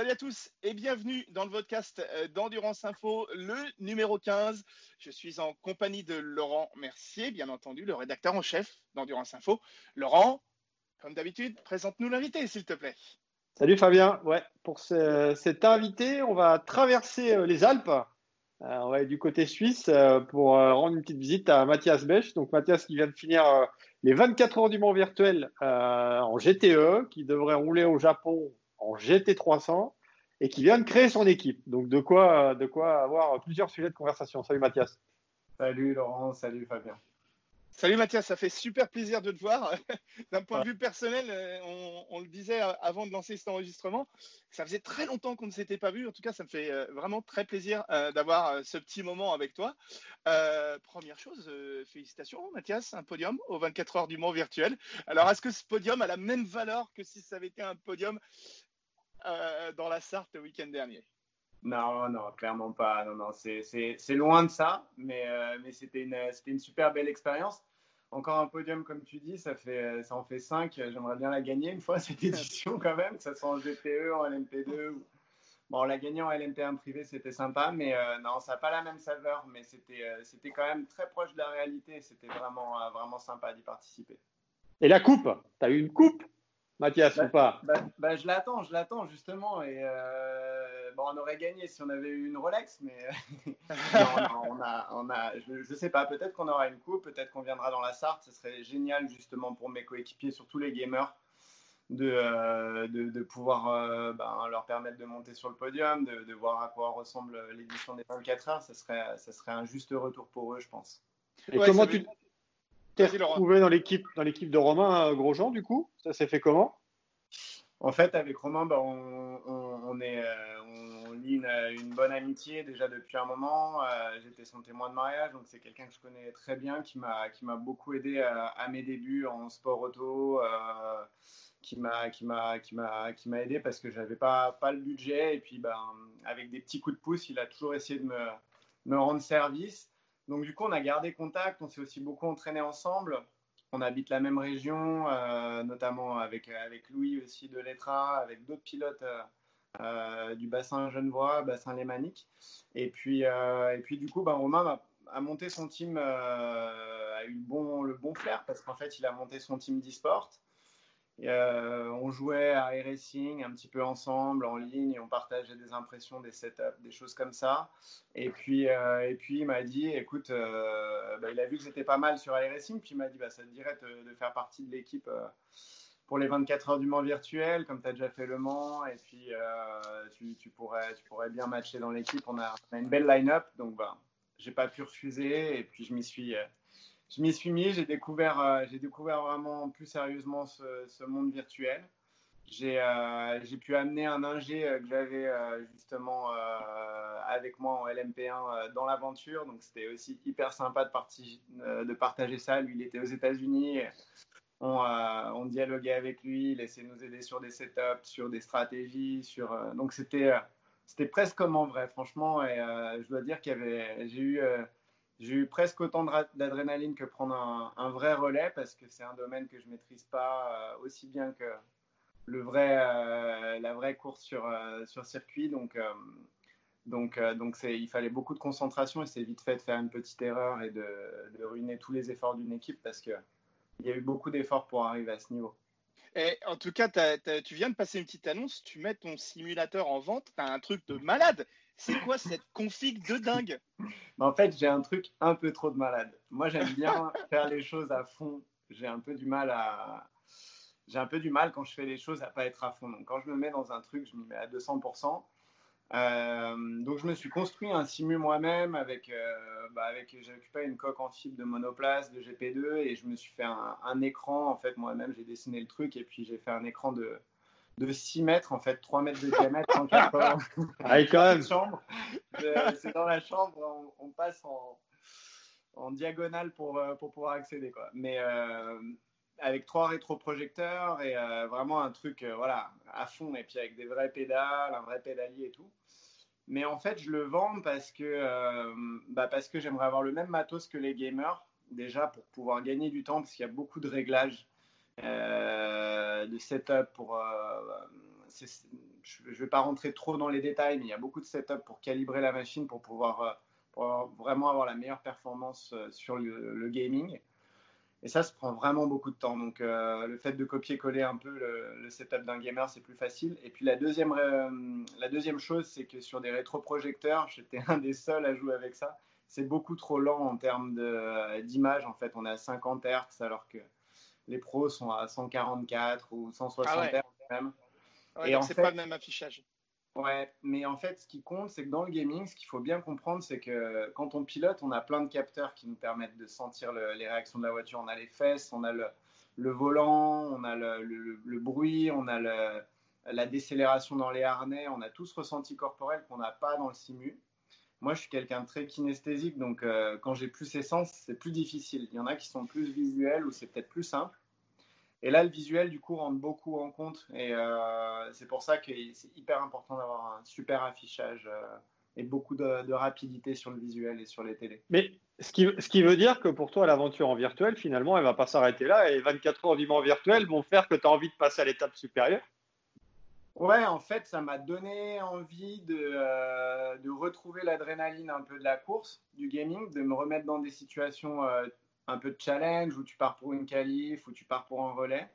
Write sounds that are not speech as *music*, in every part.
Salut à tous et bienvenue dans le podcast euh, d'Endurance Info, le numéro 15. Je suis en compagnie de Laurent Mercier, bien entendu, le rédacteur en chef d'Endurance Info. Laurent, comme d'habitude, présente-nous l'invité, s'il te plaît. Salut Fabien. Ouais, pour cet invité, on va traverser euh, les Alpes. Euh, du côté suisse pour rendre une petite visite à Mathias Bech. Donc Mathias qui vient de finir les 24 heures du Mont virtuel en GTE, qui devrait rouler au Japon en GT300 et qui vient de créer son équipe. Donc de quoi, de quoi avoir plusieurs sujets de conversation. Salut Mathias. Salut Laurent, salut Fabien. Salut Mathias, ça fait super plaisir de te voir. *laughs* D'un point de vue personnel, euh, on, le disait avant de lancer cet enregistrement, ça faisait très longtemps qu'on ne s'était pas vu. En tout cas, ça me fait euh, vraiment très plaisir euh, d'avoir ce petit moment avec toi. première chose, félicitations Mathias, un podium aux 24 heures du Mont virtuel. Alors, est-ce que ce podium a la même valeur que si ça avait été un podium euh, dans la Sarthe le week-end dernier. Non, non, clairement pas. Non, non, c'est loin de ça, mais, euh, mais c'était une, une super belle expérience. Encore un podium, comme tu dis, ça, fait, ça en fait 5. J'aimerais bien la gagner une fois, *laughs* cette édition quand même, que ce soit en GTE, en LMP2. Bon, la gagner en LMP1 privé, c'était sympa, mais euh, non, ça n'a pas la même saveur, mais c'était c'était quand même très proche de la réalité. C'était vraiment, vraiment sympa d'y participer. Et la coupe? Tu as eu une coupe? Mathias, ou pas bah, bah, Je l'attends, je l'attends justement. Et euh, bon, on aurait gagné si on avait eu une Rolex, mais *laughs* on a, on a, je ne sais pas, peut-être qu'on aura une coupe, peut-être qu'on viendra dans la Sarthe. Ce serait génial justement pour mes coéquipiers, surtout les gamers, de, euh, de, pouvoir euh, ben, leur permettre de monter sur le podium, de, voir à quoi ressemble l'édition des 24 heures. Ce serait, ce serait un juste retour pour eux, je pense. Et comment tu t'es retrouvé dans l'équipe, dans l'équipe de Romain Grosjean, du coup? Ça s'est fait comment? En fait, avec Romain, bah, on, on, est, euh, on lie une, bonne amitié déjà depuis un moment. Euh, j'étais son témoin de mariage, donc c'est quelqu'un que je connais très bien, qui m'a, qui m'a beaucoup aidé à, mes débuts en sport auto. Euh, qui m'a qui m'a qui m'a qui m'a aidé parce que j'avais pas pas le budget et puis ben avec des petits coups de pouce il a toujours essayé de me me rendre service donc du coup, on a gardé contact, on s'est aussi beaucoup entraîné ensemble. On habite la même région, euh, notamment avec, avec Louis aussi de l'ETRA, avec d'autres pilotes euh, euh, du bassin genevois, bassin lémanique. Et puis, et puis du coup, ben, Romain a, monté son team, a eu le bon, flair parce qu'en fait, il a monté son team d'e-sport. Euh, on jouait à racing un petit peu ensemble en ligne et on partageait des impressions, des setups, des choses comme ça. Et puis, euh, et puis il m'a dit, écoute, euh, bah, il a vu que j'étais pas mal sur racing, puis il m'a dit, bah, ça te dirait de faire partie de l'équipe pour les 24 heures du Mans virtuel, comme tu as déjà fait le Mans, et puis tu, pourrais, tu pourrais bien matcher dans l'équipe. On a, une belle line-up, donc bah, j'ai pas pu refuser, et puis je m'y suis je m'y suis mis, j'ai découvert, euh, découvert vraiment plus sérieusement ce, monde virtuel. Euh, j'ai pu amener un ingé euh, que j'avais justement avec moi en LMP1 dans l'aventure. Donc c'était aussi hyper sympa de, partager ça. Lui, il était aux États-Unis. On, dialoguait avec lui, il de nous aider sur des setups, sur des stratégies. Donc c'était c'était presque comme en vrai, franchement. Et je dois dire qu'il y avait, j'ai eu j'ai eu presque autant d'adrénaline que prendre un, vrai relais parce que c'est un domaine que je maîtrise pas euh, aussi bien que le vrai, euh, la vraie course sur, euh, sur circuit. Donc, donc, il fallait beaucoup de concentration et c'est vite fait de faire une petite erreur et de ruiner tous les efforts d'une équipe parce qu'il y a eu beaucoup d'efforts pour arriver à ce niveau. En tout cas, tu viens de passer une petite annonce, tu mets ton simulateur en vente, tu as un truc de malade. C'est quoi cette config de dingue? En fait, j'ai un truc un peu trop de malade. Moi, j'aime bien faire les choses à fond. J'ai un peu du mal à. J'ai un peu du mal quand je fais les choses à pas être à fond. Donc, quand je me mets dans un truc, je me mets à 200%. Euh, donc, je me suis construit un simu moi-même avec. Euh, bah avec j'ai occupé une coque en fibre de monoplace, de GP2, et je me suis fait un, un écran. En fait, moi-même, j'ai dessiné le truc, et puis j'ai fait un écran de de 6 mètres, en fait, 3 mètres de diamètre, 180. *laughs* ah, quand même. *laughs* C'est dans la chambre, on, passe en, en, diagonale pour, euh, pour pouvoir accéder. Quoi. Mais euh, avec trois rétroprojecteurs et euh, vraiment un truc voilà, à fond, et puis avec des vrais pédales, un vrai pédalier et tout. Mais en fait, je le vends parce que, bah parce que j'aimerais avoir le même matos que les gamers, déjà pour pouvoir gagner du temps, parce qu'il y a beaucoup de réglages. Euh, de setup pour. Euh, je je ne vais pas rentrer trop dans les détails, mais il y a beaucoup de setup pour calibrer la machine pour pouvoir, vraiment avoir la meilleure performance sur le, gaming. Et ça, ça prend vraiment beaucoup de temps. Donc, le fait de copier-coller un peu le, setup d'un gamer, c'est plus facile. Et puis, la deuxième, la deuxième chose, c'est que sur des rétroprojecteurs, j'étais un des seuls à jouer avec ça. C'est beaucoup trop lent en termes d'image. En fait, on est à 50 Hz alors que les pros sont à 144 ou 160 ah Hz même. et c'est pas le même affichage. Ouais, mais en fait, ce qui compte, c'est que dans le gaming, ce qu'il faut bien comprendre, c'est que quand on pilote, on a plein de capteurs qui nous permettent de sentir les réactions de la voiture. On a les fesses, on a le, volant, on a le, bruit, on a la décélération dans les harnais, on a tout ce ressenti corporel qu'on n'a pas dans le simu. Moi, je suis quelqu'un de très kinesthésique, donc euh, quand j'ai plus ces sens, c'est plus difficile. Il y en a qui sont plus visuels ou c'est peut-être plus simple. Et là, le visuel, du coup, rentre beaucoup en compte. Et euh, c'est pour ça que c'est hyper important d'avoir un super affichage euh, et beaucoup de, rapidité sur le visuel et sur les télés. Mais ce qui, ce qui veut dire que pour toi, l'aventure en virtuel, finalement, elle ne va pas s'arrêter là. Et 24 heures vivant en virtuel vont faire que tu as envie de passer à l'étape supérieure? Ouais, en fait, ça m'a donné envie de, euh, de retrouver l'adrénaline un peu de la course, du gaming, de me remettre dans des situations un peu de challenge où tu pars pour une qualif, où tu pars pour un relais.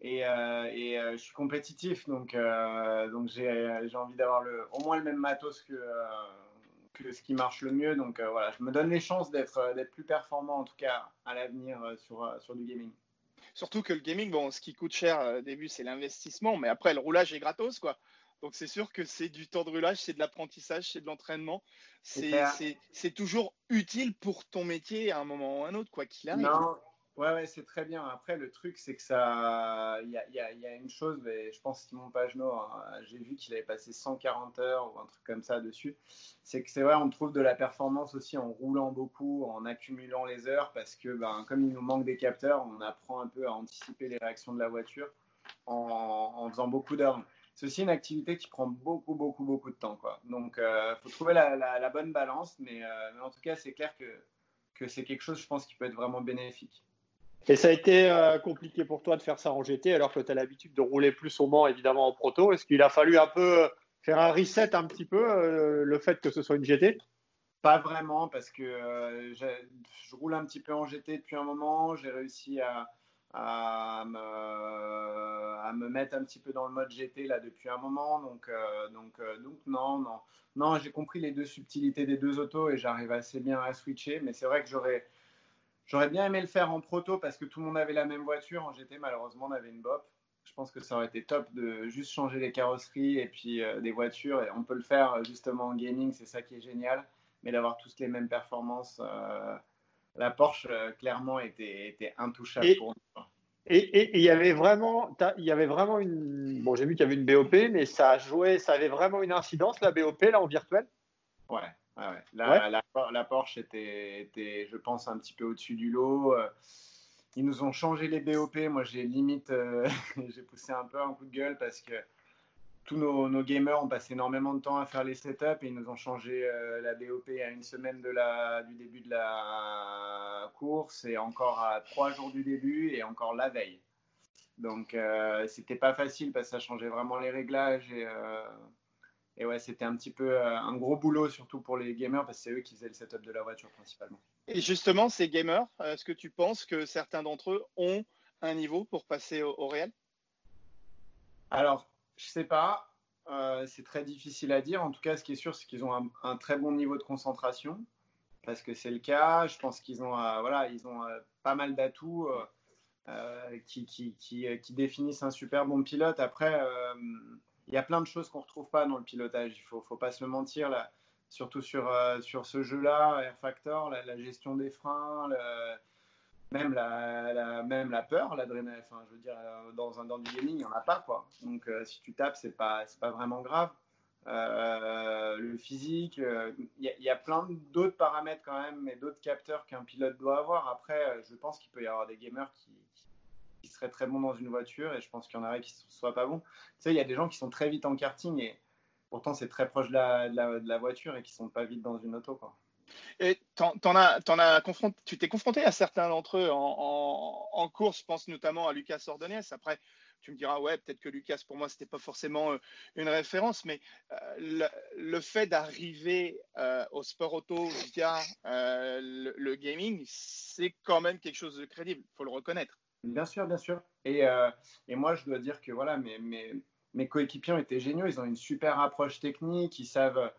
Et, euh, et je suis compétitif, donc, donc j'ai envie d'avoir au moins le même matos que, ce qui marche le mieux. Donc voilà, je me donne les chances d'être plus performant, en tout cas à l'avenir, sur, sur du gaming. Surtout que le gaming, bon, ce qui coûte cher euh, au début, c'est l'investissement, mais après, le roulage est gratos, quoi. Donc c'est sûr que c'est du temps de roulage, c'est de l'apprentissage, c'est de l'entraînement. C'est toujours utile pour ton métier à un moment ou à un autre, quoi qu'il arrive. Ouais, ouais, c'est très bien. Après, le truc, c'est que ça. Il y a, y, y a, une chose, mais je pense Simon Pagenaud, hein, j'ai vu qu'il avait passé 140 heures ou un truc comme ça dessus. C'est que c'est vrai, on trouve de la performance aussi en roulant beaucoup, en accumulant les heures, parce que ben, comme il nous manque des capteurs, on apprend un peu à anticiper les réactions de la voiture en, en faisant beaucoup d'heures. C'est aussi une activité qui prend beaucoup, beaucoup, beaucoup de temps. Quoi. Donc, il euh, faut trouver la, la, bonne balance, mais, euh, mais en tout cas, c'est clair que, que c'est quelque chose, je pense, qui peut être vraiment bénéfique. Et ça a été euh, compliqué pour toi de faire ça en GT alors que tu as l'habitude de rouler plus au Mans, évidemment, en proto. Est-ce qu'il a fallu un peu faire un reset un petit peu, le fait que ce soit une GT Pas vraiment, parce que je roule un petit peu en GT depuis un moment. J'ai réussi à, à, me, mettre un petit peu dans le mode GT là depuis un moment. Donc, donc, donc non, non. Non, j'ai compris les deux subtilités des deux autos et j'arrive assez bien à switcher. Mais c'est vrai que j'aurais J'aurais bien aimé le faire en proto parce que tout le monde avait la même voiture. En GT, malheureusement, on avait une BOP. Je pense que ça aurait été top de juste changer les carrosseries et puis euh, des voitures. Et on peut le faire euh, justement en gaming, c'est ça qui est génial. Mais d'avoir tous les mêmes performances, euh, la Porsche clairement était, était intouchable pour nous. Et il y avait vraiment, il y avait vraiment une. Bon, j'ai vu qu'il y avait une BOP, mais ça joué, ça avait vraiment une incidence la BOP là en virtuel? Ouais, la, Porsche était, je pense, un petit peu au-dessus du lot. Euh, ils nous ont changé les BOP. Moi, j'ai limite, euh, *laughs* j'ai poussé un peu un coup de gueule parce que tous nos, gamers ont passé énormément de temps à faire les setups et ils nous ont changé euh, la BOP à une semaine de la, du début de la course et encore à trois jours du début et encore la veille. Donc, c'était pas facile parce que ça changeait vraiment les réglages et et ouais, c'était un petit peu euh, un gros boulot, surtout pour les gamers, parce que c'est eux qui faisaient le setup de la voiture principalement. Et justement, ces gamers, est-ce que tu penses que certains d'entre eux ont un niveau pour passer au, réel? Alors, je sais pas. Euh, c'est très difficile à dire. En tout cas, ce qui est sûr, c'est qu'ils ont un, très bon niveau de concentration, parce que c'est le cas. Je pense qu'ils ont, euh, voilà, ils ont pas mal d'atouts qui, définissent un super bon pilote. Après il y a plein de choses qu'on ne retrouve pas dans le pilotage. Il ne faut, pas se le mentir, surtout sur, euh, sur ce jeu-là, Air Factor, la, gestion des freins, même, la, même la peur, l'adrénaline. Enfin, je veux dire, euh, dans, un, dans du gaming, il n'y en a pas. Quoi. Donc, euh, si tu tapes, ce n'est pas, pas vraiment grave. le physique, il y, a plein d'autres paramètres quand même, et d'autres capteurs qu'un pilote doit avoir. Après, je pense qu'il peut y avoir des gamers qui, qui serait très bon dans une voiture et je pense qu'il y en aurait qui ne soient pas bons. Tu sais, il y a des gens qui sont très vite en karting et pourtant c'est très proche de la, voiture et qui sont pas vite dans une auto. Quoi. Et t'en, as, as confronté, tu t'es confronté à certains d'entre eux en, en, course, je pense notamment à Lucas Ordonez. Après, tu me diras, ouais, peut-être que Lucas, pour moi, c'était pas forcément euh, une référence, mais euh, le, fait d'arriver euh, au sport auto via le, gaming, c'est quand même quelque chose de crédible, il faut le reconnaître. Bien sûr, bien sûr. Et, moi, je dois dire que voilà, mes, mes, mes coéquipiers ont géniaux, ils ont une super approche technique, ils savent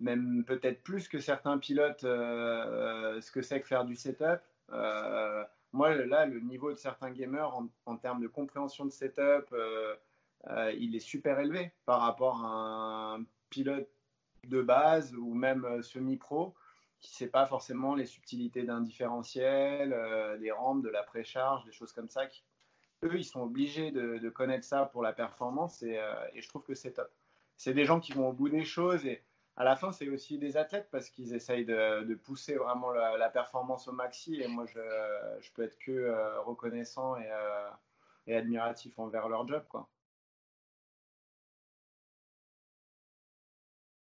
même peut-être plus que certains pilotes ce que c'est que faire du setup moi, là, le niveau de certains gamers en, termes de compréhension de setup, euh, euh, il est super élevé par rapport à un pilote de base ou même euh, semi-pro qui ne sait pas forcément les subtilités d'un différentiel, des rampes, de la précharge, des choses comme ça. eux, ils sont obligés de, connaître ça pour la performance et je trouve que c'est top. C'est des gens qui vont au bout des choses et à la fin, c'est aussi des athlètes parce qu'ils essayent de, pousser vraiment la, performance au maxi. Et moi, je, je peux être que euh, reconnaissant et, euh, et, admiratif envers leur job. Quoi.